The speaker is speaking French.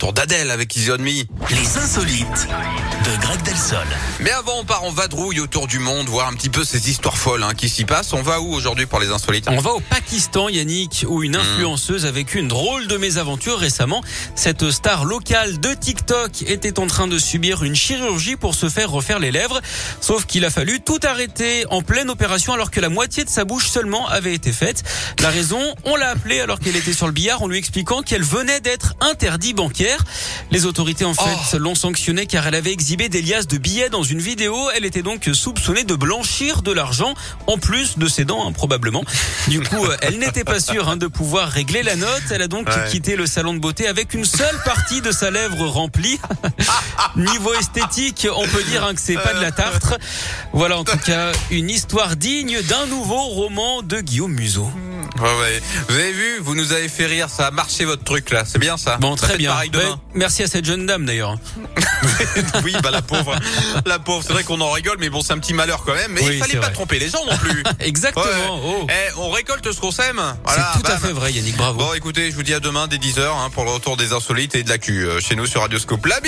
retour d'Adèle avec Easy On Me. Les insolites de Greg Delsol. Mais avant, on part en vadrouille autour du monde, voir un petit peu ces histoires folles hein, qui s'y passent. On va où aujourd'hui pour les insolites On va au Pakistan, Yannick, où une influenceuse a vécu une drôle de mésaventure récemment. Cette star locale de TikTok était en train de subir une chirurgie pour se faire refaire les lèvres. Sauf qu'il a fallu tout arrêter en pleine opération alors que la moitié de sa bouche seulement avait été faite. La raison, on l'a appelée alors qu'elle était sur le billard en lui expliquant qu'elle venait d'être interdit bancaire. Les autorités en fait l'ont sanctionnée car elle avait exhibé des liasses de billets dans une vidéo. Elle était donc soupçonnée de blanchir de l'argent en plus de ses dents hein, probablement. Du coup, euh, elle n'était pas sûre hein, de pouvoir régler la note. Elle a donc Ouais. quitté le salon de beauté avec une seule partie de sa lèvre remplie. Niveau esthétique, on peut dire hein, que c'est pas de la tartre. Voilà en tout cas une histoire digne d'un nouveau roman de Guillaume Museau. Ouais, ouais. Vous avez vu, vous nous avez fait rire, ça a marché votre truc là, c'est bien ça Bon, très bien. Merci à cette jeune dame d'ailleurs. oui, bah la pauvre, la pauvre. C'est vrai qu'on en rigole, mais bon, c'est un petit malheur quand même. Mais Oui, il fallait c'est pas vrai. tromper les gens non plus. Exactement. Oh. Eh, on récolte ce qu'on sème. C'est Voilà, tout à fait vrai, Yannick. Bravo. Bon, écoutez, je vous dis à demain dès 10h hein, pour le retour des insolites et de l'actu euh, chez nous sur Radioscope. La